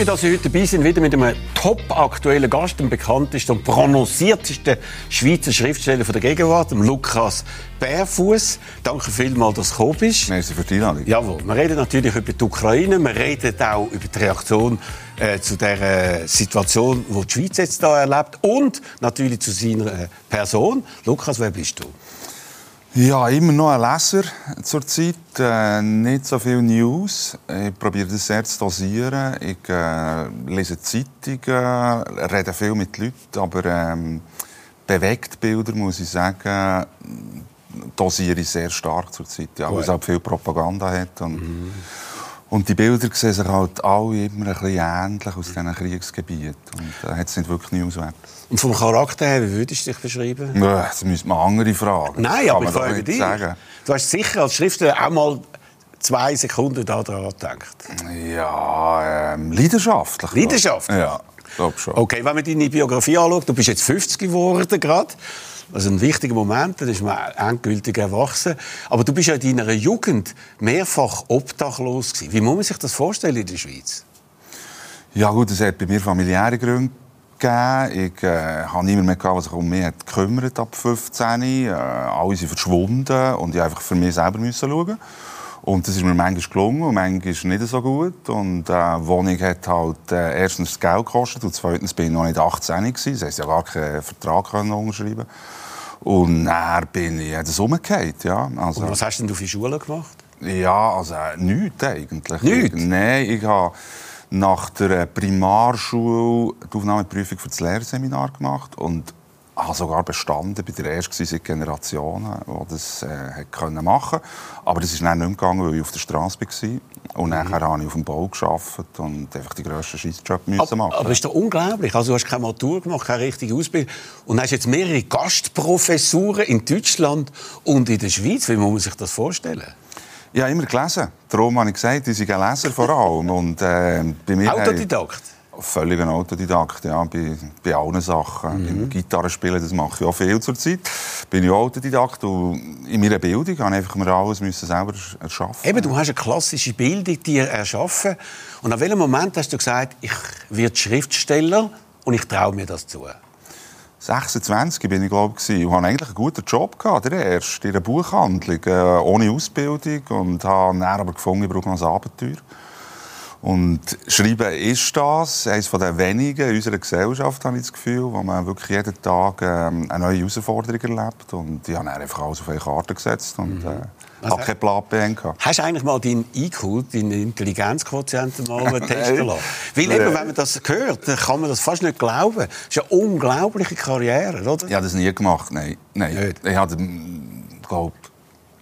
Mich, dass Sie heute dabei sind, wieder mit einem top aktuellen Gast, dem bekanntesten und prononciertesten Schweizer Schriftsteller der Gegenwart, dem Lukas Bärfuß. Danke vielmals, dass du gekommen bist. Merci für die Einladung. Jawohl. Wir reden natürlich über die Ukraine, wir reden auch über die Reaktion äh, zu der äh, Situation, die die Schweiz jetzt da erlebt und natürlich zu seiner äh, Person. Lukas, wer bist du? Ja, immer noch ein Leser zurzeit. Äh, nicht so viel News. Ich probiere das sehr zu dosieren. Ich äh, lese Zeitungen, rede viel mit Leuten, aber ähm, Bewegtbilder, muss ich sagen, dosiere ich sehr stark zurzeit. Ja, weil es auch viel Propaganda hat. Und, mhm. Und die Bilder sehen sich halt alle immer ein bisschen ähnlich aus diesen Kriegsgebieten. Und da äh, hat es nicht wirklich Newswert. Und vom Charakter her, wie würdest du dich beschreiben? Ja, das müsste man andere fragen. Nein, aber ich frage dich. Sagen. Du hast sicher als Schriftsteller auch mal zwei Sekunden daran gedacht. Ja, ähm, leidenschaftlich. Leidenschaftlich? Ja, glaube schon. Okay, wenn man deine Biografie anschaut, du bist jetzt 50 geworden gerade. Also ein wichtiger Moment, dann ist man endgültig erwachsen. Aber du bist ja in deiner Jugend mehrfach obdachlos gewesen. Wie muss man sich das vorstellen in der Schweiz? Ja gut, das hat bei mir familiäre Gründe gegeben. Ich äh, habe niemand mehr gehabt, der sich um mich hat gekümmert ab 15. Äh, alle sind verschwunden und ich einfach für mich selber müssen schauen. Und das ist mir manchmal gelungen und manchmal nicht so gut. Und äh, Wohnung hat halt äh, erstens das Geld gekostet und zweitens bin ich noch nicht 18 gewesen. Das heisst, ja gar keinen Vertrag können unterschreiben Und dann bin ich das umgekehrt, ja. Also, und was hast denn du für Schule gemacht? Ja, also äh, nichts eigentlich. Nichts? Nein, ich habe nach der Primarschule die Aufnahmeprüfung für das Lehrseminar gemacht und habe sogar bestanden. Ich war der erste seit Generationen, der das äh, können machen Aber das ist dann nicht mehr gegangen, weil ich auf der Straße war. Und mhm. nachher habe ich auf dem Bau gearbeitet und einfach die grössten Scheissjob machen. Aber, ist doch unglaublich. Also, du hast keine Matur gemacht, keine richtige Ausbildung. Und hast jetzt mehrere Gastprofessuren in Deutschland und in der Schweiz. Wie muss man sich das vorstellen? Ja, immer gelesen. Darum habe ich gesagt, ich bin ein Leser vor allem. Und, äh, bei mir Autodidakt? Völlig ein Autodidakt, ja, bei, bei allen Sachen. Mhm. Beim Gitarrespielen, das mache ich auch viel zur Zeit. Bin ich Autodidakt und in meiner Bildung habe ich einfach mir alles müssen selber erschaffen. Eben, du hast eine klassische Bildung dir erschaffen. Und an welchem Moment hast du gesagt, ich werde Schriftsteller und ich traue mir das zu? 26 bin ich, glaube ich, und hatte eigentlich einen guten Job gehabt, der erste, in einer Buchhandlung, äh, ohne Ausbildung und habe dann aber gefunden, ich brauche noch ein Abenteuer. Und Schreiben ist das, eines der wenigen in unserer Gesellschaft, habe ich das Gefühl, wo man wirklich jeden Tag ähm, eine neue Herausforderung erlebt. Und ich habe einfach alles auf eine Karte gesetzt und äh, habe keine Plan gehabt. Hast du eigentlich mal deinen IQ, deinen Intelligenzquotienten mal testen lassen? Weil eben, wenn man das hört, dann kann man das fast nicht glauben. Das ist eine unglaubliche Karriere, oder? Ich habe das nie gemacht, nein. nein. Nicht. Ich habe, glaube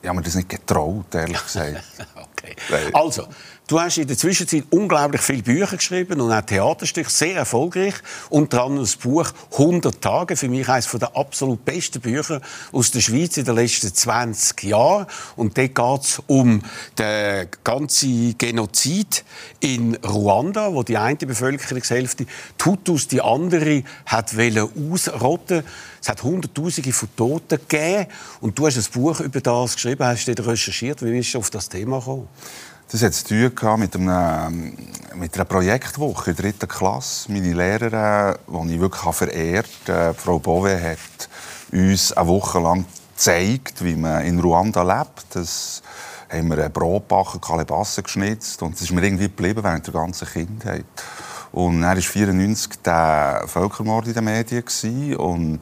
ich, habe mir das nicht getraut, ehrlich gesagt. okay. Also, Du hast in der Zwischenzeit unglaublich viele Bücher geschrieben und auch Theaterstücke, sehr erfolgreich. Unter anderem das Buch «100 Tage», für mich eines der absolut besten Bücher aus der Schweiz in den letzten 20 Jahren. Und dort geht es um den ganzen Genozid in Ruanda, wo die eine Bevölkerungshälfte Tutus, die andere, hat ausrotten es hat Hunderttausende von Toten gegeben. Und du hast ein Buch über das geschrieben, hast du recherchiert. Wie bist du auf das Thema gekommen? Das hat zu tun mit, einem, mit einer Projektwoche in der dritten Klasse. Meine Lehrerin, die ich wirklich verehrt habe, Frau Bove, hat uns eine Woche lang gezeigt, wie man in Ruanda lebt. Das haben wir Brot gebacken, Kalebassen geschnitzt und das ist mir irgendwie geblieben während der ganzen Kindheit. Und dann war 1994 der Völkermord in den Medien. Gewesen, und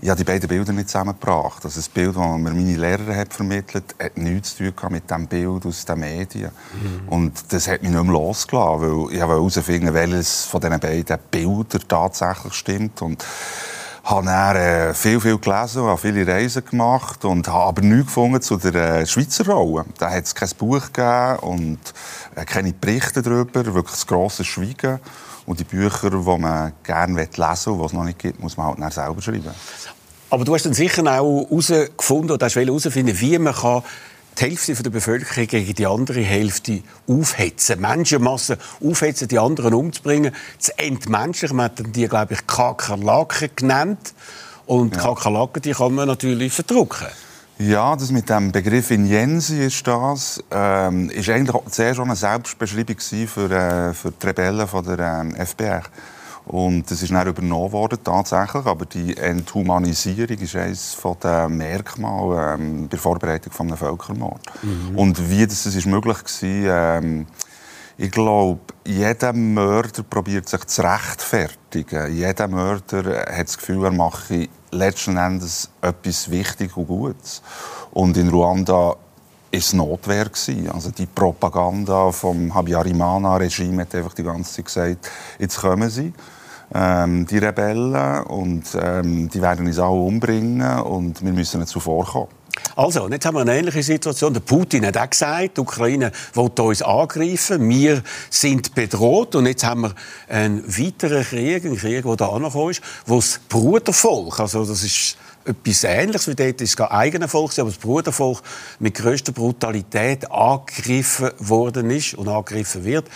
ich habe die beiden Bilder nicht zusammengebracht. Also das Bild, das mir meine Lehrerin hat vermittelt hat, nichts zu tun mit dem Bild aus den Medien. Mhm. Und das hat mich nicht mehr losgelassen, weil ich wollte herausfinden, welches von diesen beiden Bildern tatsächlich stimmt. Und habe dann äh, viel, viel gelesen, habe viele Reisen gemacht und habe aber nichts gefunden zu der äh, Schweizer Rolle. Da hat es kein Buch gegeben und äh, keine Berichte darüber, wirklich das grosse Schweigen. Und die Bücher, die man gerne lesen will und die es noch nicht gibt, muss man halt dann selber schreiben. Aber du hast dann sicher auch herausgefunden oder hast herausfinden, wie man kann die Hälfte der Bevölkerung gegen die andere Hälfte aufhetzen. Menschenmassen aufhetzen, die anderen umzubringen, zu entmenschlichen. Man hat die, glaube ich, Kakerlaken genannt. Und ja. Kakerlaken, die kann man natürlich verdrucken. Ja, das mit dem Begriff Injensi ist das, ähm, ist eigentlich sehr schon eine Selbstbeschreibung für, äh, für die Rebellen von der ähm, FPR. Und das ist dann übernommen worden, tatsächlich. Aber die Enthumanisierung ist eines der Merkmale ähm, bei der Vorbereitung von einem Völkermord. Mhm. Und wie das ist möglich war, ähm, ich glaube, jeder Mörder probiert sich zu rechtfertigen. Jeder Mörder hat das Gefühl, er mache letzten Endes etwas Wichtiges und Gutes. Und in Ruanda es Notwehr gewesen. Also die Propaganda vom Habyarimana-Regime hat einfach die ganze Zeit gesagt, jetzt kommen sie, ähm, die Rebellen, und ähm, die werden uns alle umbringen und wir müssen ihnen zuvorkommen. Also, jetzt haben wir eine ähnliche Situation. Der Putin hat auch gesagt, die Ukraine will uns angreifen, wir sind bedroht. Und jetzt haben wir einen weiteren Krieg, einen Krieg, der da angekommen ist, wo das Brudervolk, also das ist etwas Ähnliches wie dort ist das eigene Volk, aber das Brudervolk mit größter Brutalität angegriffen worden ist und angegriffen wird.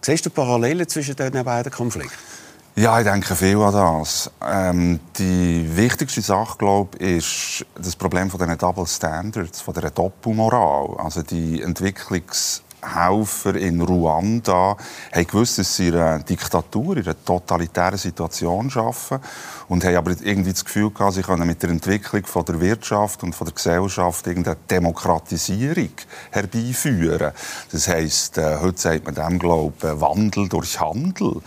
Siehst du Parallelen zwischen diesen beiden Konflikten? Ja, ich denke viel an das. Ähm, die wichtigste Sache, glaube ich, ist das Problem von den Double Standards, von der Doppelmoral. Also die Entwicklungs Helfer in Ruanda haben gewusst, dass sie in einer Diktatur, in einer totalitären Situation arbeiten und haben aber irgendwie das Gefühl gehabt, sie können mit der Entwicklung von der Wirtschaft und von der Gesellschaft irgendeine Demokratisierung herbeiführen. Das heisst, äh, heute sagt man dem, glaube ich, Wandel durch Handel.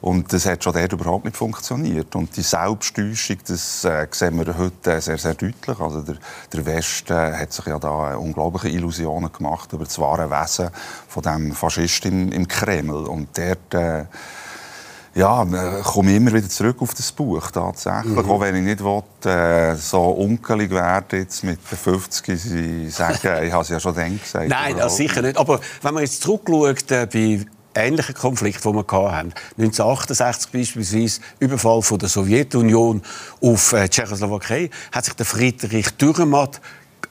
Und das hat schon dort überhaupt nicht funktioniert. Und die Selbsttäuschung, das äh, sehen wir heute sehr, sehr deutlich. Also der, der Westen hat sich ja da unglaubliche Illusionen gemacht über das wahre Wesen von dem Faschist im, im Kreml. Und dort äh, ja, komme ich immer wieder zurück auf das Buch tatsächlich. Mhm. Auch wenn ich nicht will, äh, so unkelig werde jetzt mit den 50 sie sagen, ich habe es ja schon dann gesagt. Nein, das sicher nicht. Aber wenn man jetzt zurückschaut, äh, bei ähnlichen Konflikten, die wir hatten. 1968 beispielsweise, Überfall von der Sowjetunion auf äh, Tschechoslowakei, hat sich der Friedrich Dürrematt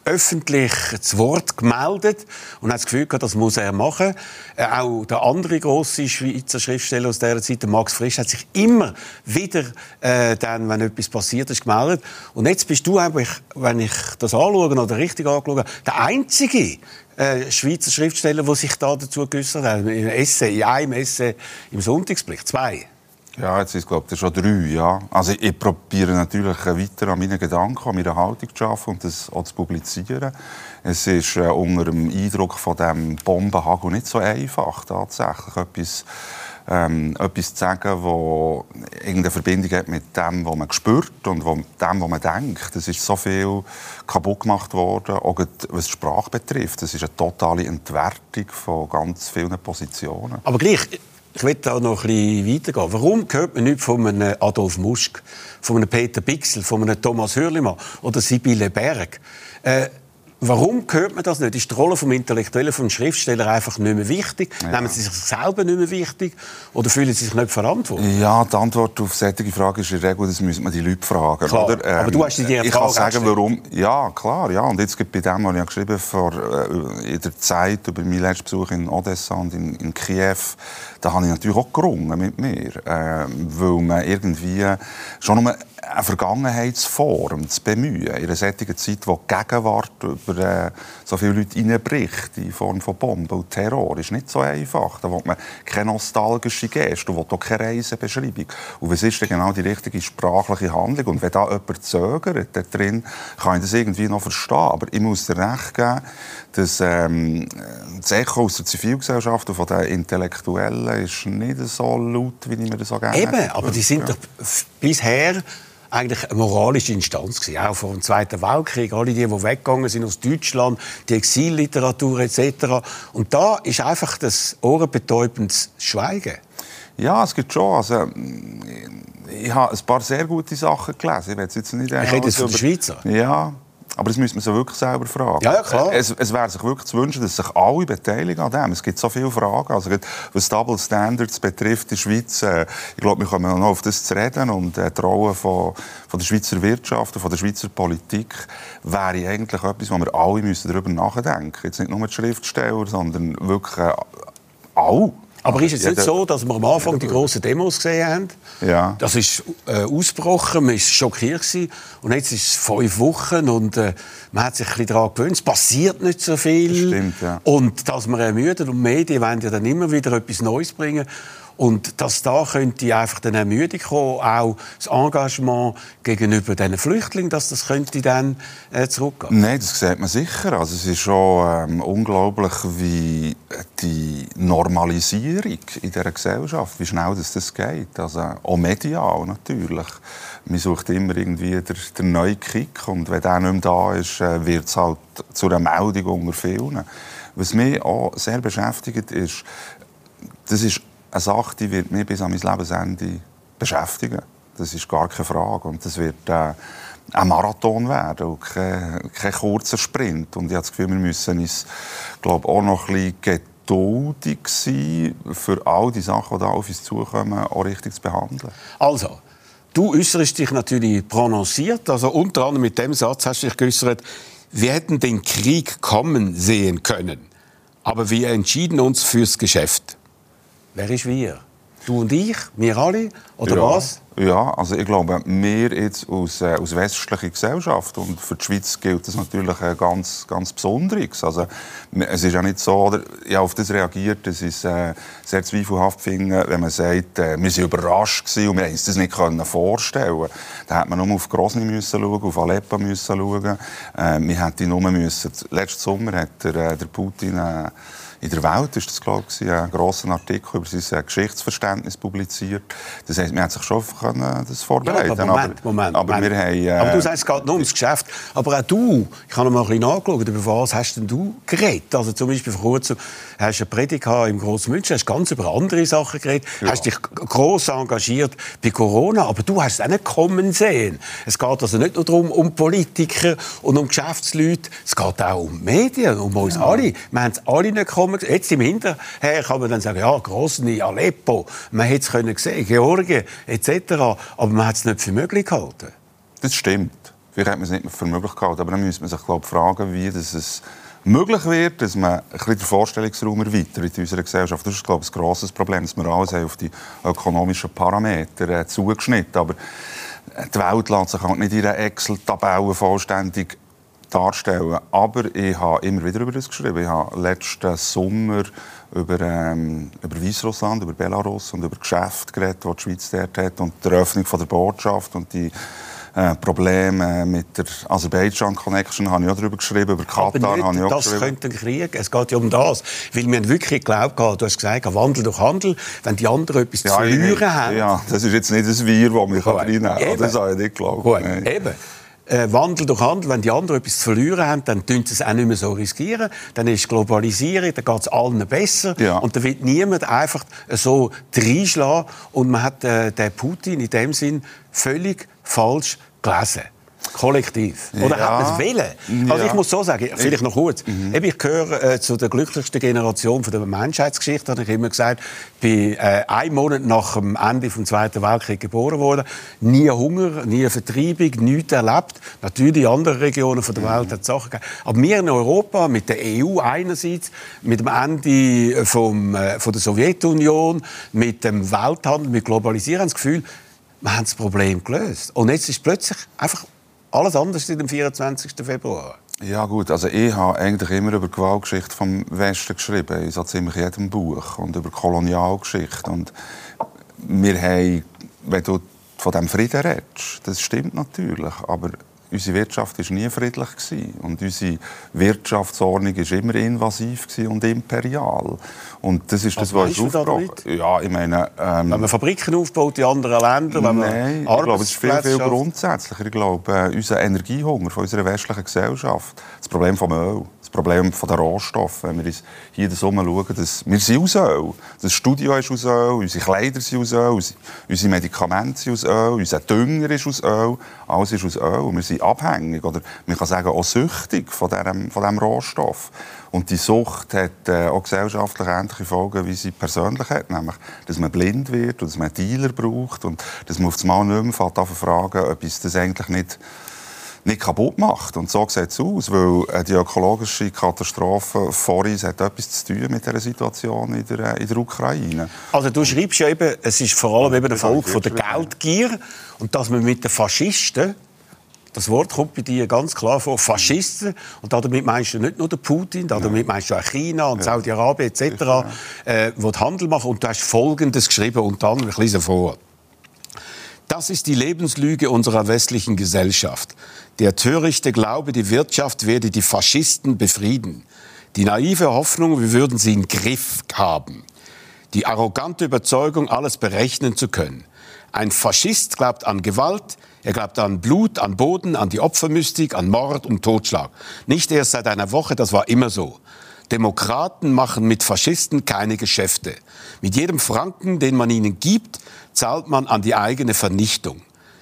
öffentlich das Wort gemeldet und hat das Gefühl gehabt, das muss er machen. Äh, auch der andere große Schweizer Schriftsteller aus dieser Zeit, Max Frisch, hat sich immer wieder, äh, dann, wenn etwas passiert ist, gemeldet. Und jetzt bist du eigentlich, wenn ich das anschaue oder richtig anschaue, der einzige äh, Schweizer Schriftsteller, der sich da dazu geäußert hat. Im Essay, in einem Essay im Sonntagsblick. Zwei. Ja, jetzt ist glaube ich schon drei. Ja. Also ich probiere natürlich weiter an meinen Gedanken, an meiner Haltung zu arbeiten und das auch zu publizieren. Es ist äh, unter dem Eindruck von dem Bombenhagel nicht so einfach, tatsächlich etwas, ähm, etwas zu sagen, das irgendeine Verbindung hat mit dem, was man spürt und dem, was man denkt. Es ist so viel kaputt gemacht worden, auch was die Sprache betrifft. Es ist eine totale Entwertung von ganz vielen Positionen. Aber gleich, ich will da noch ein bisschen weitergehen. Warum hört man nicht von einem Adolf Musk, von einem Peter Bixel, von einem Thomas Hürlimann oder Sibylle Berg? Äh, Warum hört man das nicht? Ist die Rolle des Intellektuellen, des Schriftstellers einfach nicht mehr wichtig? Ja. Nehmen Sie sich selber nicht mehr wichtig? Oder fühlen Sie sich nicht verantwortlich? Ja, die Antwort auf solche Frage ist in der Regel, das müssen man die Leute fragen. Klar, oder? Ähm, aber du hast die Ich kann sagen, warum. Ja, klar. Ja. Und jetzt gibt bei dem, was ich geschrieben vor, äh, in der Zeit über meinen letzten Besuch in Odessa und in, in Kiew, da habe ich natürlich auch gerungen mit mir. Äh, weil man irgendwie schon nur eine Vergangenheitsform zu bemühen. In einer solchen Zeit, wo die Gegenwart über äh, so viele Leute hineinbricht, in Form von Bomben und Terror, ist nicht so einfach. Da will man keine nostalgische Geste, da will auch keine Reisebeschreibung. Und was ist denn genau die richtige sprachliche Handlung? Und wenn da jemand zögert, da drin, kann ich das irgendwie noch verstehen. Aber ich muss dir recht geben, dass ähm, das Echo aus der Zivilgesellschaft und von den Intellektuellen ist nicht so laut, wie ich mir das so gerne Eben, aber die sind doch bisher eigentlich eine moralische Instanz gewesen, auch vor dem Zweiten Weltkrieg. Alle die, die weggegangen sind aus Deutschland, die Exilliteratur etc. Und da ist einfach das ohrenbetäubendes Schweigen. Ja, es gibt schon. Also, ich habe ein paar sehr gute Sachen gelesen. Ich, jetzt nicht ich rede jetzt von den Schweizer. Ja, aber das müssen wir sich wirklich selber fragen. Ja, ja klar. Es, es wäre sich wirklich zu wünschen, dass sich alle beteiligen an dem. Es gibt so viele Fragen. Also, was Double Standards betrifft in der Schweiz, äh, ich glaube, wir kommen noch auf das zu reden. Und äh, die Rolle von, von der Schweizer Wirtschaft und von der Schweizer Politik wäre eigentlich etwas, wo wir alle müssen darüber nachdenken müssen. Jetzt nicht nur die Schriftsteller, sondern wirklich äh, alle. Aber ist es nicht so, dass wir am Anfang die grossen Demos gesehen haben? Ja. Das ist äh, ausgebrochen, man war schockiert. Gewesen. Und jetzt ist es fünf Wochen und äh, man hat sich ein bisschen daran gewöhnt. Es passiert nicht so viel. Das stimmt, ja. Und dass man ermüdet und Medien wollen ja dann immer wieder etwas Neues bringen. Und dass da könnte einfach dann Ermüdung kommen, auch das Engagement gegenüber den Flüchtlingen, dass das könnte dann äh, zurückgehen. Nein, das sieht man sicher. Also es ist schon ähm, unglaublich, wie die Normalisierung in dieser Gesellschaft, wie schnell das, das geht. Also auch medial natürlich. Man sucht immer irgendwie den, den neuen Kick und wenn der nicht mehr da ist, äh, wird es halt zu einer Meldung unter vielen. Was mich auch sehr beschäftigt, ist, das ist eine Sache, die wird mich bis an mein Lebensende beschäftigen. Das ist gar keine Frage. Und das wird äh, ein Marathon werden und kein, kein, kurzer Sprint. Und ich habe das Gefühl, wir müssen uns glaube auch noch ein bisschen geduldig sein, für all die Sachen, die da auf uns zukommen, auch richtig zu behandeln. Also, du äußerst dich natürlich prononciert. Also unter anderem mit dem Satz hast du dich geäußert, wir hätten den Krieg kommen sehen können, aber wir entschieden uns fürs Geschäft. Wer ist wir? Du und ich? Wir alle? Oder ja, was? Ja, also ich glaube, wir jetzt aus, äh, aus westlicher Gesellschaft und für die Schweiz gilt das natürlich äh, ganz, ganz Besonderes. Also es ist ja nicht so, oder, ich habe auf das reagiert, es ist äh, sehr zweifelhaft finden, wenn man sagt, äh, wir waren überrascht gewesen und wir uns das nicht können vorstellen. Da hätte man nur auf Grozny müssen schauen, auf Aleppo müssen schauen. Äh, wir hätten nur müssen. Letzten Sommer hat der, äh, der Putin äh, in der Welt ist das, glaube ich, ein grosser Artikel über sein Geschichtsverständnis publiziert. Das heißt, man hat sich schon können das vorbereiten ja, aber Moment, aber, Moment, aber Moment. Wir haben, äh, aber du sagst, es geht nur ums Geschäft. Aber auch du, ich habe noch mal ein bisschen nachgeschaut, über was hast denn du geredet? Also zum Beispiel vor kurzem hast du eine Predigt im Grossen München, hast ganz über andere Sachen geredet, ja. hast dich gross engagiert bei Corona, aber du hast es auch nicht kommen sehen. Es geht also nicht nur darum, um Politiker und um Geschäftsleute, es geht auch um Medien, um uns ja. alle. Wir haben es alle nicht kommen kommen. Jetzt im Hinterher kann man dann sagen, ja, Grosny, Aleppo, man hätte es können sehen, Georgien etc. Aber man hat es nicht für möglich gehalten. Das stimmt. Vielleicht hat man es nicht für möglich gehalten, aber dann müsste man sich glaube fragen, wie das es möglich wird, dass man ein bisschen den Vorstellungsraum erweitert in unserer Gesellschaft. Das ist, glaube ich, ein grosses Problem, dass wir alles auf die ökonomischen Parameter äh, zugeschnitten Aber die Welt lässt sich halt nicht in einer Excel-Tabelle vollständig darstellen. Aber ich habe immer wieder über das geschrieben. Ich habe letzten Sommer über, ähm, über Weißrussland, über Belarus und über Geschäfte geredet, die die Schweiz dort hat und die Eröffnung von der Botschaft und die äh, Probleme mit der Aserbaidschan-Connection habe ich auch darüber geschrieben, über Katar nicht, habe ich auch das geschrieben. könnte ein Krieg, es geht ja um das. Weil wir haben wirklich geglaubt, du hast gesagt, Wandel durch Handel, wenn die anderen etwas ja, zu verlieren haben. Ja, das ist jetzt nicht das Wir, das mich reinnehmen kann. Das habe ich nicht geglaubt. Eben äh, Wandel durch Handel, wenn die anderen etwas zu verlieren haben, dann tun sie es auch nicht mehr so riskieren. Dann ist Globalisierung, dann geht es allen besser. Ja. Und dann wird niemand einfach so reinschlagen. Und man hat äh, den Putin in dem Sinn völlig falsch gelesen. Kollektiv. Oder ja. hat man es wählen? Also ich muss so sagen, vielleicht noch kurz. Mhm. Ich gehöre äh, zu der glücklichsten Generation von der Menschheitsgeschichte, habe ich immer gesagt. Bin äh, ein Monat nach dem Ende des Zweiten Weltkriegs geboren worden. Nie Hunger, nie Vertreibung, nichts erlebt. Natürlich in anderen Regionen der Welt mhm. hat es Sachen gegeben. Aber wir in Europa, mit der EU einerseits, mit dem Ende vom, äh, von der Sowjetunion, mit dem Welthandel, mit Globalisierung, haben das Gefühl, wir haben das Problem gelöst. Und jetzt ist plötzlich einfach alles anders seit dem 24. Februar. Ja gut, also ich habe eigentlich immer über die Gewaltgeschichte vom Westen geschrieben, in so ziemlich jedem Buch und über Kolonialgeschichte und wir haben, wenn du von dem Frieden redest, das stimmt natürlich, aber unsere Wirtschaft war nie friedlich gewesen. und unsere Wirtschaftsordnung war immer invasiv und imperial. Und das ist das, was, was aufgebracht Ja, ich meine... Ähm, wenn man Fabriken aufbaut in anderen Ländern, wenn Nein, ich glaube, es ist viel, viel grundsätzlicher. Ich glaube, äh, unser Energiehunger von unserer westlichen Gesellschaft, das Problem vom Öl, Problem der Rohstoffe. Wenn wir uns hier Sommer schauen, dass wir sind aus Öl. Das Studio ist aus Öl, unsere Kleider sind aus Öl, unsere Medikamente sind aus Öl, unser Dünger ist aus Öl. Alles ist aus Öl. Und wir sind abhängig, oder man kann sagen, auch süchtig von diesem, von diesem Rohstoff. Und die Sucht hat äh, auch gesellschaftlich ähnliche Folgen, wie sie persönlich hat. Nämlich, dass man blind wird und dass man einen Dealer braucht und dass man auf das Mal nicht mehr fragen, ob es das eigentlich nicht nicht kaputt macht. Und so sieht es aus, weil die ökologische Katastrophe vor uns hat etwas zu tun mit der Situation in der, in der Ukraine. Also du schreibst ja eben, es ist vor allem eben eine Folge von der Geldgier und dass man mit den Faschisten das Wort kommt bei dir ganz klar vor, Faschisten. Und damit meinst du nicht nur den Putin, damit meinst du auch China und Saudi-Arabien etc., äh, die Handel machen. Und du hast Folgendes geschrieben, und dann ein bisschen vor. Das ist die Lebenslüge unserer westlichen Gesellschaft. Der törichte Glaube, die Wirtschaft werde die Faschisten befrieden. Die naive Hoffnung, wir würden sie in Griff haben. Die arrogante Überzeugung, alles berechnen zu können. Ein Faschist glaubt an Gewalt, er glaubt an Blut, an Boden, an die Opfermystik, an Mord und Totschlag. Nicht erst seit einer Woche, das war immer so. Demokraten machen mit Faschisten keine Geschäfte. Mit jedem Franken, den man ihnen gibt, zahlt man an die eigene Vernichtung.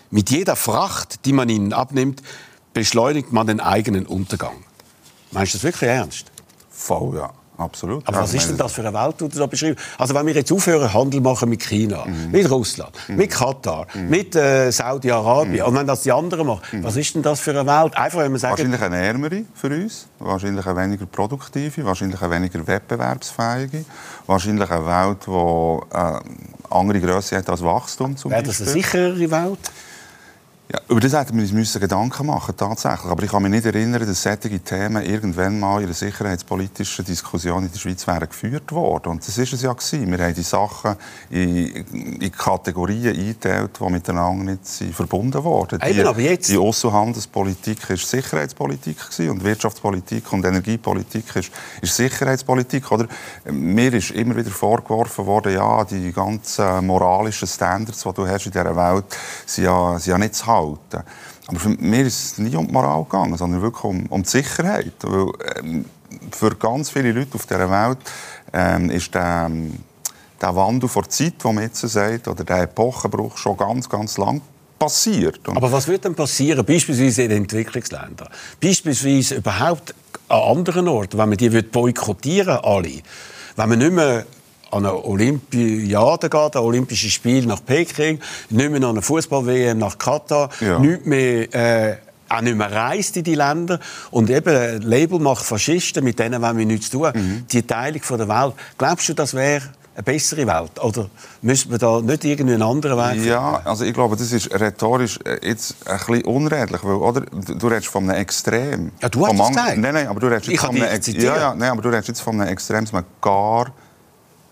Mit jeder Fracht, die man ihnen abnimmt, beschleunigt man den eigenen Untergang. Meinst du das wirklich ernst? Voll, ja. Absolut. Aber was ist denn das für eine Welt, die du da beschreibst? Also wenn wir jetzt aufhören, Handel machen mit China, mhm. mit Russland, mhm. mit Katar, mhm. mit äh, Saudi-Arabien, mhm. und wenn das die anderen machen, mhm. was ist denn das für eine Welt? Einfach, wenn man sagt, wahrscheinlich eine ärmere für uns, wahrscheinlich eine weniger produktive, wahrscheinlich eine weniger wettbewerbsfähige, wahrscheinlich eine Welt, die äh, andere Größe hat als Wachstum zum Wäre das eine sicherere Welt? Ja, über das hätten wir uns Gedanken machen tatsächlich. Aber ich kann mich nicht erinnern, dass solche Themen irgendwann mal in einer sicherheitspolitischen Diskussion in der Schweiz wären geführt worden. Und das ist es ja gewesen. Wir haben die Sachen in, in Kategorien eingeteilt, die miteinander nicht sind verbunden wurden. Die, aber jetzt... die Außenhandelspolitik war Sicherheitspolitik gewesen, und Wirtschaftspolitik und Energiepolitik ist, ist Sicherheitspolitik. Oder? Mir ist immer wieder vorgeworfen worden, ja, die ganzen moralischen Standards, die du hast in dieser Welt, sind ja, sind ja nicht zu haben halten. Aber für mich ist es nie um die Moral gegangen, sondern wirklich um, um die Sicherheit. Weil, ähm, für ganz viele Leute auf dieser Welt ähm, ist der, ähm, der Wandel vor Zeit, den man jetzt sagt, oder der Epochenbruch schon ganz, ganz lang passiert. Und Aber was wird denn passieren, beispielsweise in Entwicklungsländern? Beispielsweise überhaupt an anderen Orten, wenn man die boykottieren alle? Wenn man nicht mehr an eine Olympiade geht, ein Olympisches Spiel nach Peking, nicht mehr an eine Fußball-WM nach Katar, ja. nicht mehr äh, auch nicht mehr reist in die Länder. Und eben, Label macht Faschisten, mit denen wollen wir nichts tun. Mhm. Die Teilung von der Welt. Glaubst du, das wäre eine bessere Welt? Oder müssen wir da nicht irgendwie einen anderen Weg finden? Ja, also ich glaube, das ist rhetorisch äh, jetzt ein bisschen unredlich. Weil, oder, du redest von einem Extrem. Ja, du hast es gesagt. Nein, nein, aber du redest jetzt von einem, ja, ja, nein, aber du redest jetzt von einem Extrem, dass man gar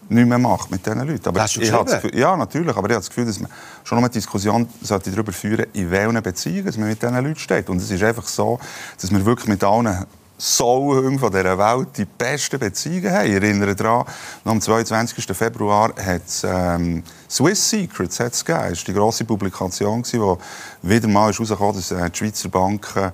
nicht mehr macht mit diesen Leuten. Aber Hast du ich Gefühl, Ja, natürlich. Aber ich habe das Gefühl, dass man schon noch eine Diskussion sollte darüber führen in welchen Beziehungen man mit diesen Leuten steht. Und es ist einfach so, dass wir wirklich mit allen Sauhungen von dieser Welt die besten Beziehungen haben. Ich erinnere daran, am 22. Februar hat es ähm, Swiss Secrets hat's gegeben. Das war die grosse Publikation, die wieder mal herausgekommen ist, dass äh, die Schweizer Banken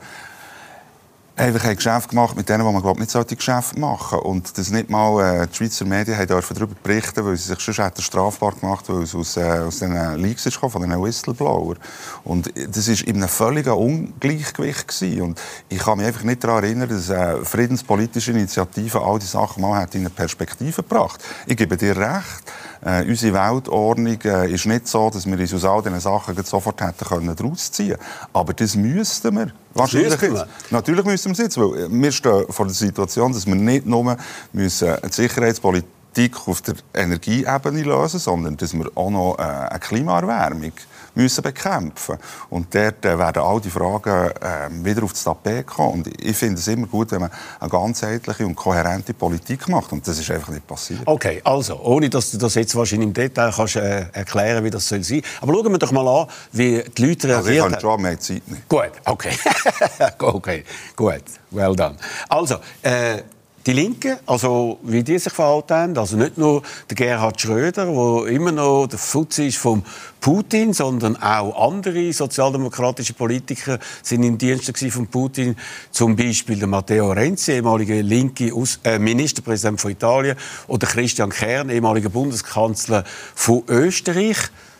einfach ein Geschäft gemacht mit denen, die man glaub, nicht sollte Geschäft machen Und das nicht mal äh, die Schweizer Medien haben darüber berichten, weil sie sich schon hätten strafbar gemacht weil es aus, äh, aus den Leaks ist von den Whistleblower. Und das war in einem völligen Ungleichgewicht. Gewesen. Und ich kann mich einfach nicht daran erinnern, dass eine friedenspolitische Initiative all diese Sachen mal in eine Perspektive gebracht Ich gebe dir recht, äh, unsere Weltordnung äh, ist nicht so, dass wir uns aus all diesen Sachen sofort hätten können rausziehen können. Aber das müssten wir. Wahrscheinlich jetzt. Natürlich müssen wir es jetzt, weil wir stehen vor der Situation, dass wir nicht nur müssen die Sicherheitspolitik auf der Energieebene lösen, sondern dass wir auch noch äh, eine Klimaerwärmung müssen bekämpfen Und dort äh, werden all die Fragen äh, wieder aufs Tapet kommen. Und ich finde es immer gut, wenn man eine ganzheitliche und kohärente Politik macht. Und das ist einfach nicht passiert. Okay, also, ohne dass du das jetzt wahrscheinlich im Detail kannst, äh, erklären wie das soll sein Aber schauen wir doch mal an, wie die Leute reagieren. Also ich kann schon, mehr Zeit nicht. Gut, okay. okay, gut, well done. Also, äh, die Linken, also wie die sich verhalten haben, also nicht nur der Gerhard Schröder, der immer noch der Fuzzi ist vom Putin, sondern auch andere sozialdemokratische Politiker sind in Diensten von Putin, zum Beispiel der Matteo Renzi, ehemaliger linke äh, Ministerpräsident von Italien, oder Christian Kern, ehemaliger Bundeskanzler von Österreich.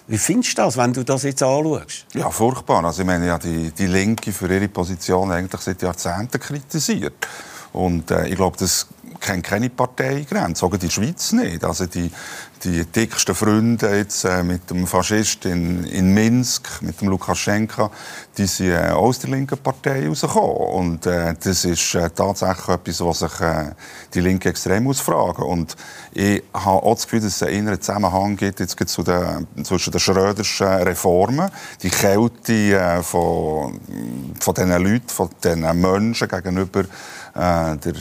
Wie findest du das, wenn du das jetzt anschaust? Ja, furchtbar. Also ich meine, ja, die, die Linke für ihre Position eigentlich seit Jahrzehnten kritisiert. Und äh, ich glaube, das kennt keine Parteigrenze, sogar die Schweiz nicht. Also die, die dicksten Freunde jetzt äh, mit dem Faschist in, in Minsk, mit dem Lukaschenka, die sind äh, aus der linken Partei rausgekommen. Und äh, das ist äh, tatsächlich etwas, was sich äh, die Linke extrem ausfragen Und ich habe auch das Gefühl, dass es einen inneren Zusammenhang gibt jetzt zu den, zwischen den Schröderschen Reformen, die Kälte äh, von, von diesen Leuten, von diesen Menschen gegenüber der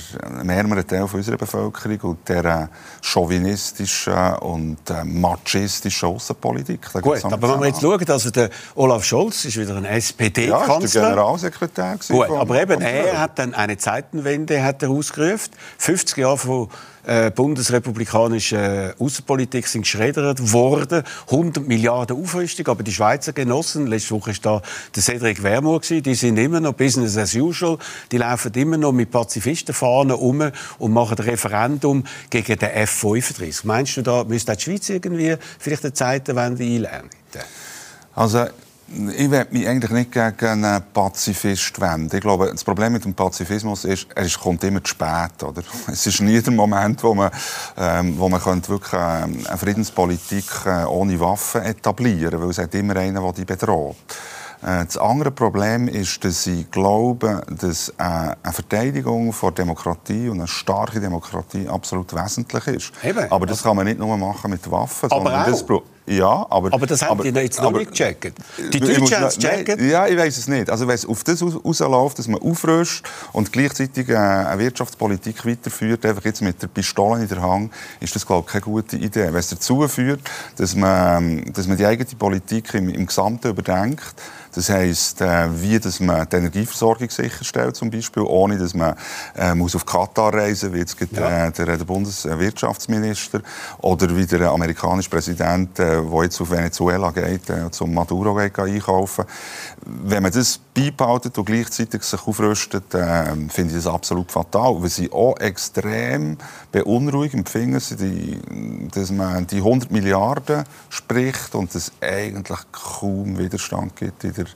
mehrere Teil unserer Bevölkerung und der chauvinistischen und äh, machistischen Außenpolitik. Gut, aber wenn wir jetzt schauen, also der Olaf Scholz ist wieder ein SPD-Kanzler. Ja, ist der Generalsekretär. Gut, aber eben er hat dann eine Zeitenwende hat er ausgerufen. 50 Jahre von äh, bundesrepublikanische äh, Außenpolitik sind geschreddert worden. 100 Milliarden Aufrüstung. Aber die Schweizer Genossen, letzte Woche war da der Cedric Wermur, die sind immer noch Business as usual. Die laufen immer noch mit Pazifistenfahnen um und machen ein Referendum gegen den F-35. Meinst du, da müsste die Schweiz irgendwie vielleicht eine Zeitenwende einlernen? Also ich werde mich eigentlich nicht gegen einen Pazifist wenden. Ich glaube, das Problem mit dem Pazifismus ist, er kommt immer zu spät. Oder? Es ist nie der Moment, wo man, ähm, wo man könnte wirklich ähm, eine Friedenspolitik äh, ohne Waffen etablieren könnte, weil es hat immer einen, der die bedroht. Äh, das andere Problem ist, dass ich glaube, dass äh, eine Verteidigung der Demokratie und eine starke Demokratie absolut wesentlich ist. Eben. Aber das kann man nicht nur machen mit Waffen, sondern das ja, aber... Aber das haben aber, die jetzt noch aber, nicht gecheckt. Die Deutschen haben es gecheckt? Ja, ich weiß es nicht. Also wenn es auf das rausläuft, dass man aufrüstet und gleichzeitig äh, eine Wirtschaftspolitik weiterführt, einfach jetzt mit der Pistole in der Hand, ist das, glaube ich, keine gute Idee. Wenn es dazu führt, dass man, ähm, dass man die eigene Politik im, im Gesamten überdenkt, das heisst, äh, wie dass man die Energieversorgung sicherstellt, zum Beispiel, ohne dass man äh, muss auf Katar reisen muss, wie jetzt ja. äh, der, der Bundeswirtschaftsminister oder wie der amerikanische Präsident, äh, der jetzt auf Venezuela geht, äh, zum Maduro geht, einkaufen. Wenn man das beibehaltet und gleichzeitig sich aufrüstet, äh, finde ich das absolut fatal. Weil sie auch extrem beunruhigend finden, die, dass man die 100 Milliarden spricht und es eigentlich kaum Widerstand gibt in der,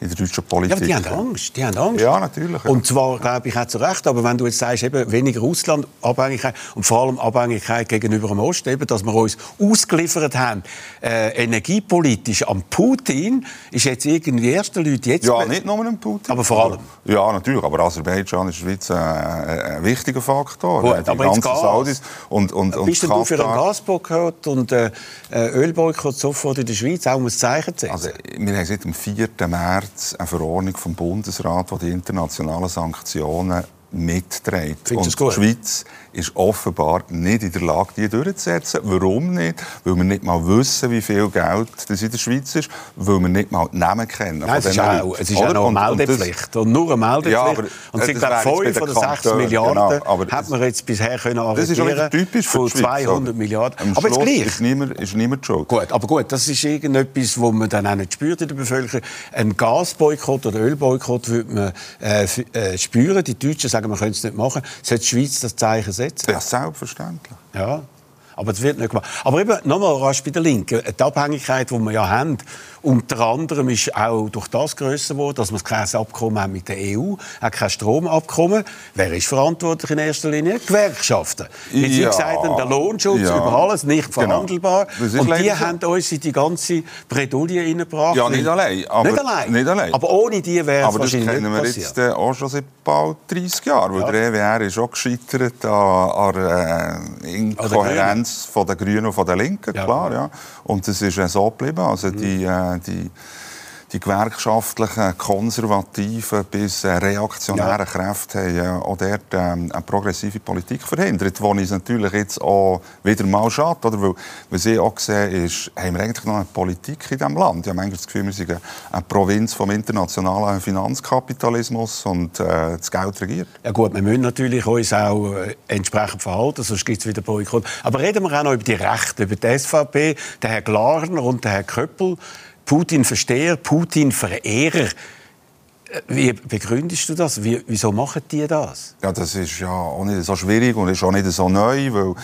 in der deutschen Politik. Ja, aber die haben Angst. Die haben Angst. Ja, natürlich. Ja. Und zwar, glaube ich, auch zu Recht. Aber wenn du jetzt sagst, eben weniger Russland-Abhängigkeit und vor allem Abhängigkeit gegenüber dem Osten, eben, dass wir uns ausgeliefert haben, äh, energiepolitisch an Putin, ist jetzt irgendwie erste Leute jetzt... Ja, nicht nur an Putin. Aber vor allem? Ja, natürlich. Aber Aserbaidschan ist Schweiz äh, ein wichtiger Faktor. Gut, aber jetzt Gas. Saudis und, und, und Bist du für einen Gasboykott und äh, äh, Ölboykott sofort in der Schweiz, auch um ein Zeichen zu setzen? Also, wir haben seit dem 4. März eine Verordnung vom Bundesrat, die die internationalen Sanktionen mitträgt. Und die Schweiz ist offenbar nicht in der Lage, die durchzusetzen. Warum nicht? Weil wir nicht mal wissen, wie viel Geld das in der Schweiz ist, weil wir nicht mal die Namen kennen. Nein, es ist, auch, es ist auch noch eine Meldepflicht. Und, und, nur eine Meldepflicht. Ja, aber, und sind, glaube 5 oder 6 genau, Milliarden genau, hat man jetzt bisher können arretieren Das ist typisch von 200 Milliarden. Am aber jetzt gleich. Ist niemand, ist niemand schuld. Gut, aber gut, das ist irgendetwas, was man dann auch nicht spürt in der Bevölkerung. Ein Gasboykott oder Ölboykott würde man äh, äh, spüren. Die Deutschen sagen, man könnte es nicht machen. Sollte die Schweiz das Zeichen setzen? Ja, selbstverständlich. Ja. Aber das wird nicht gemacht. Aber eben, nochmal rasch bei der Linken. Die Abhängigkeit, die wir ja haben, unter anderem ist auch durch das grösser geworden, dass wir kein Abkommen haben mit der EU, auch kein Stromabkommen. Wer ist verantwortlich in erster Linie? Gewerkschaften. Wie ja. gesagt, der Lohnschutz ja. über alles nicht genau. verhandelbar. Genau. Und die haben uns in die ganze Bredouille reingebracht. Ja, nicht allein. Aber, nicht allein. Nicht allein. Aber ohne die wäre es wahrscheinlich nicht kennen wir jetzt äh, auch schon seit bald 30 Jahren. Weil ja. der EWR ist auch gescheitert an, an äh, Inkohärenz von der Grünen und von der Linken, klar. Ja. Und das ist so geblieben. Also die, äh, die die gewerkschaftlichen, konservativen bis äh, reaktionären ja. Kräfte haben ja auch dort ähm, eine progressive Politik verhindert, wo uns natürlich jetzt auch wieder mal schadet. Oder? Weil, was ich auch sehe, ist, haben wir eigentlich noch eine Politik in diesem Land? Ich habe manchmal das Gefühl, wir sind eine Provinz vom internationalen Finanzkapitalismus und äh, das Geld regiert. Ja gut, wir müssen natürlich uns auch äh, entsprechend verhalten, sonst gibt es wieder Boykott. Aber reden wir auch noch über die Rechte, über die SVP, den Herrn Glarner und den Herrn Köppel. Putin-Versteher, Putin-Verehrer. Wie begründest du das? Wie, wieso machen die das? Ja, das ist ja auch nicht so schwierig und ist auch nicht so neu, weil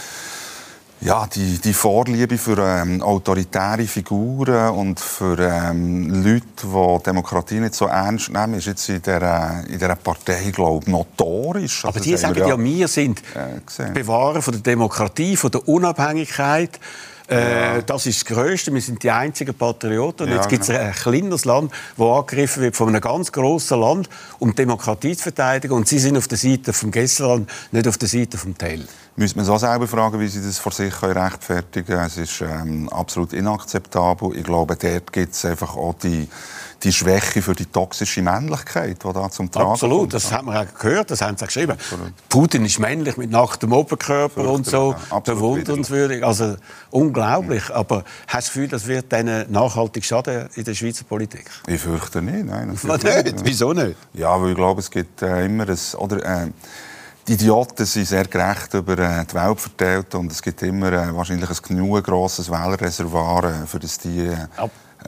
ja, die, die Vorliebe für ähm, autoritäre Figuren und für ähm, Leute, die Demokratie nicht so ernst nehmen, ist jetzt in dieser, in dieser Partei, glaube ich, notorisch. Also Aber die sagen ja, wir sind äh, Bewahrer von der Demokratie, von der Unabhängigkeit. Äh, das ist das Größte. Wir sind die einzigen Patrioten. Und jetzt gibt es ein kleines Land, das angegriffen wird von einem ganz grossen Land, um Demokratie zu verteidigen. Und sie sind auf der Seite vom Gesslerland, nicht auf der Seite vom Tell. Müsste man sich auch selber fragen, wie sie das vor sich rechtfertigen können. Es ist ähm, absolut inakzeptabel. Ich glaube, dort gibt es einfach auch die die Schwäche für die toxische Männlichkeit, die da zum Tragen Absolut, kommt. das hat man auch gehört, das haben sie auch geschrieben. Absolut. Putin ist männlich mit nacktem Oberkörper und so, ja, bewundernswürdig, also unglaublich. Ja. Aber hast du das Gefühl, das wird denen nachhaltig schaden in der Schweizer Politik? Ich fürchte nicht, nein. nicht. Wieso nicht? Ja, weil ich glaube, es gibt äh, immer ein, oder, äh, die Idioten sind sehr gerecht über äh, die Welt verteilt und es gibt immer äh, wahrscheinlich ein genug grosses Wählerreservoir, äh, für das äh, äh,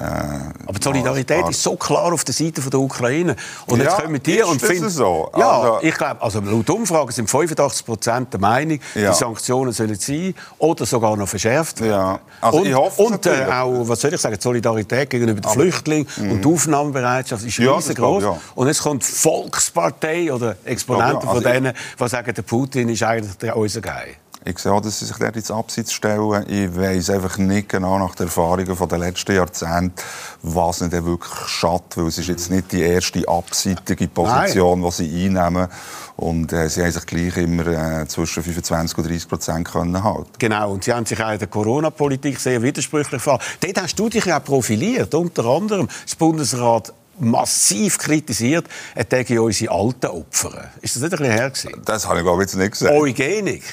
aber die Solidarität ist so klar auf der Seite der Ukraine. Und jetzt kommen die und finden... so? Ja, also, ich glaube, also laut Umfragen sind 85 Prozent der Meinung, ja. die Sanktionen sollen sein oder sogar noch verschärft werden. Ja. Also und ich hoffe und äh, auch, was soll ich sagen, die Solidarität gegenüber den Flüchtlingen mhm. und die Aufnahmebereitschaft ist ja, riesengroß. Ja. Und jetzt kommt die Volkspartei oder Exponenten ja. also von denen, die sagen, der Putin ist eigentlich unser Geil. Ich sehe auch, dass sie sich dort ins Abseits stellen. Ich weiß einfach nicht genau nach den Erfahrungen der letzten Jahrzehnte, was ihnen wirklich schadet. Weil es ist jetzt nicht die erste abseitige Position, Nein. die sie einnehmen. Und äh, sie haben sich gleich immer äh, zwischen 25 und 30 Prozent können halten. Genau, und sie haben sich auch in der Corona-Politik sehr widersprüchlich verhalten. Dort hast du dich ja profiliert, unter anderem das Bundesrat massiv kritisiert, er täge unsere alten Opfer. Ist das nicht ein bisschen her? Gewesen? Das habe ich glaube ich jetzt nicht gesagt. Eugenik.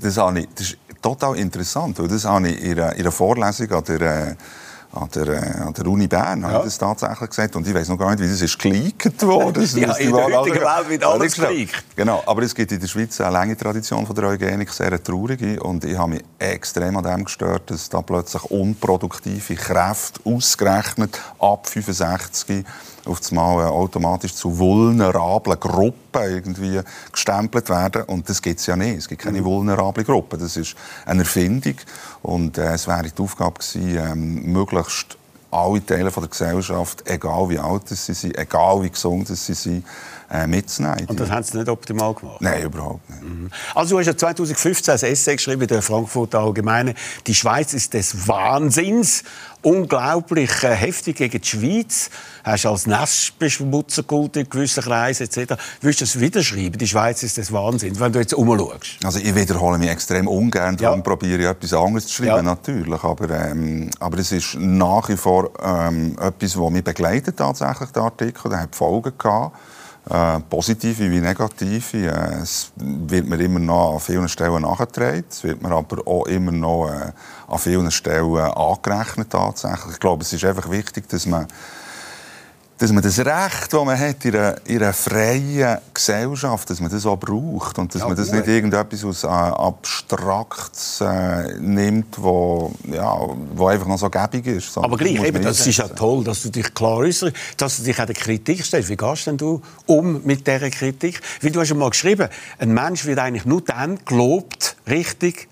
Das, habe ich, das ist total interessant, weil das habe ich in einer, in einer Vorlesung an der, äh, an der, äh, an der Uni Bern ja. das tatsächlich gesagt. Und ich weiß noch gar nicht, wie das ist geleakt worden. Das, ja, in der heutigen Welt wird alles geleakt. Genau, aber es gibt in der Schweiz eine lange Tradition von der Eugenik, sehr eine traurige. Und ich habe mich extrem an dem gestört, dass da plötzlich unproduktive Kräfte ausgerechnet ab 65 auf einmal automatisch zu vulnerablen Gruppen irgendwie gestempelt werden. Und das gibt es ja nicht. Es gibt keine mhm. vulnerable Gruppen. Das ist eine Erfindung. Und äh, es wäre die Aufgabe gewesen, ähm, möglichst alle Teile der Gesellschaft, egal wie alt sie sind, egal wie gesund sie sind, äh, mitzunehmen. Und das haben sie nicht optimal gemacht? Nein, überhaupt nicht. Mhm. Also du hast ja 2015 ein Essay geschrieben in der Frankfurter Allgemeine. Die Schweiz ist des Wahnsinns. Unglaublich äh, heftig gegen die Schweiz. Hast als Nestbeschmutzer geholt in gewissen Kreisen etc. Willst du das wieder schreiben? Die Schweiz ist des Wahnsinns, wenn du jetzt umschaust? Also ich wiederhole mich extrem ungern, darum ja. probiere ich etwas anderes zu schreiben, ja. natürlich. Aber, ähm, aber es ist nach wie vor ähm, etwas, das mich begleitet tatsächlich, der Artikel. Der hat Folgen gehabt. Äh, positive wie negative. Äh, es wird mir immer noch an vielen Stellen nachgetragen. Es wird mir aber auch immer noch äh, an vielen Stellen angerechnet tatsächlich. Ich glaube, es ist einfach wichtig, dass man dass man das Recht, das man hat in einer, in einer freien Gesellschaft, dass man das auch braucht und dass ja, man das nicht irgendetwas aus äh, Abstraktes äh, nimmt, wo, ja, wo einfach noch so gäbig ist. Aber gleich, eben, das ist ja toll, dass du dich klar äußerst, dass du dich an der Kritik stellst. Wie gehst denn du um mit dieser Kritik? Weil du hast ja mal geschrieben, ein Mensch wird eigentlich nur dann gelobt, richtig,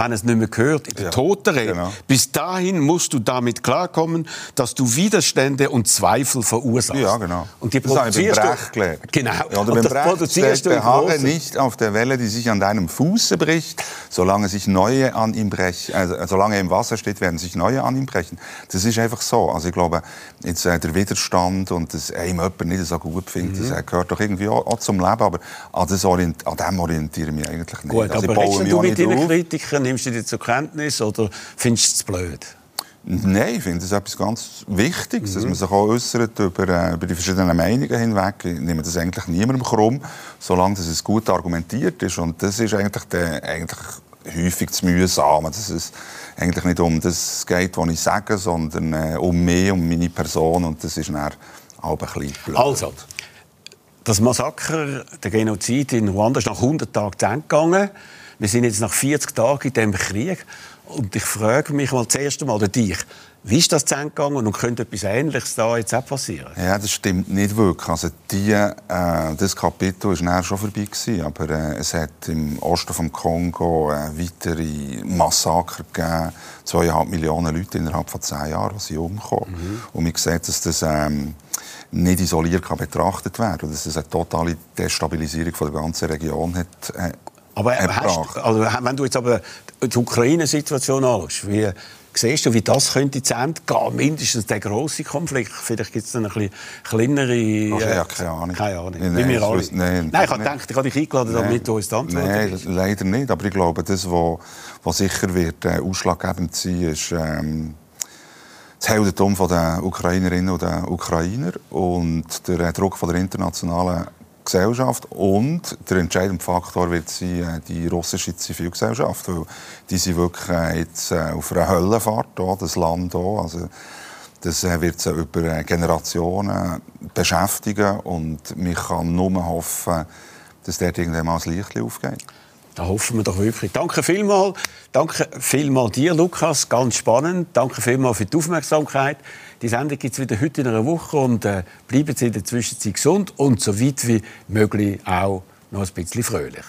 wenn es nicht mehr gehört, in der ja, Totenrede. Genau. Bis dahin musst du damit klarkommen, dass du Widerstände und Zweifel verursachst. Ja, genau. Und die produzierst das du... Genau. Ja, oder und das produzierst du Beharre nicht auf der Welle, die sich an deinem Fuße bricht, solange sich neue an ihm brechen. Also, solange er im Wasser steht, werden sich neue an ihm brechen. Das ist einfach so. Also ich glaube, jetzt äh, der Widerstand und dass einem jemand nicht so gut findet, mhm. das äh, gehört doch irgendwie auch, auch, zum Leben. Aber an, das orient, an dem orientiere ich mich eigentlich nicht. Gut, also, aber du mit deinen Kritikern nimmst du die zur Kenntnis oder findest du es blöd? Nein, ich finde es etwas ganz Wichtiges, mhm. dass man sich auch äußert über, äh, über die verschiedenen Meinungen hinweg. Ich nehme das eigentlich niemandem krumm, solange es gut argumentiert ist. Und das ist eigentlich, der, eigentlich häufig das Mühsame, dass es eigentlich nicht um das geht, was ich sage, sondern äh, um mich, um meine Person. Und das ist dann auch ein bisschen blöd. Also, das Massaker, der Genozid in Ruanda ist nach 100 Tagen zu Ende gegangen. Wir sind jetzt nach 40 Tagen in diesem Krieg und ich frage mich mal zuerst einmal dich, wie ist das gegangen und könnte etwas Ähnliches da jetzt auch passieren? Ja, das stimmt nicht wirklich. Also die, äh, das Kapitel war schon vorbei gewesen, aber äh, es hat im Osten vom Kongo äh, weitere Massaker gegeben. Zweieinhalb Millionen Leute innerhalb von zehn Jahren, sind umgekommen. Mhm. Und man sieht, dass das ähm, nicht isoliert kann betrachtet werden kann. Dass es eine totale Destabilisierung von der ganzen Region hat, äh, aber hast, also, wenn du jetzt aber die Ukraine-Situation anschaust, wie siehst du, wie das könnte zu Ende gehen? Mindestens der grosse Konflikt. Vielleicht gibt es dann ein bisschen kleinere... Äh, Ach, ja, keine Ahnung. Keine Ahnung. Nein, nein, alle. Nein, nein, ich habe gedacht, ich habe dich eingeladen, damit du uns Antwort Nein, leider nicht. Aber ich glaube, das, was, was sicher wird äh, ausschlaggebend sein, ist... Ähm, das Heldentum der Ukrainerinnen und der Ukrainer und der Druck von der internationalen Gesellschaft und der entscheidende Faktor wird sein äh, die russische Zivilgesellschaft, weil die sind wirklich äh, jetzt äh, auf einer Höllenfahrt hier, das Land hier. Also das wird sie über Generationen beschäftigen und man kann nur hoffen, dass dort irgendwann mal das Licht aufgeht. Da hoffen wir doch wirklich. Danke vielmals. Danke vielmals dir, Lukas. Ganz spannend. Danke vielmals für die Aufmerksamkeit. Die Sendung gibt es wieder heute in einer Woche und äh, bleiben Sie in der Zwischenzeit gesund und so weit wie möglich auch noch ein bisschen fröhlich.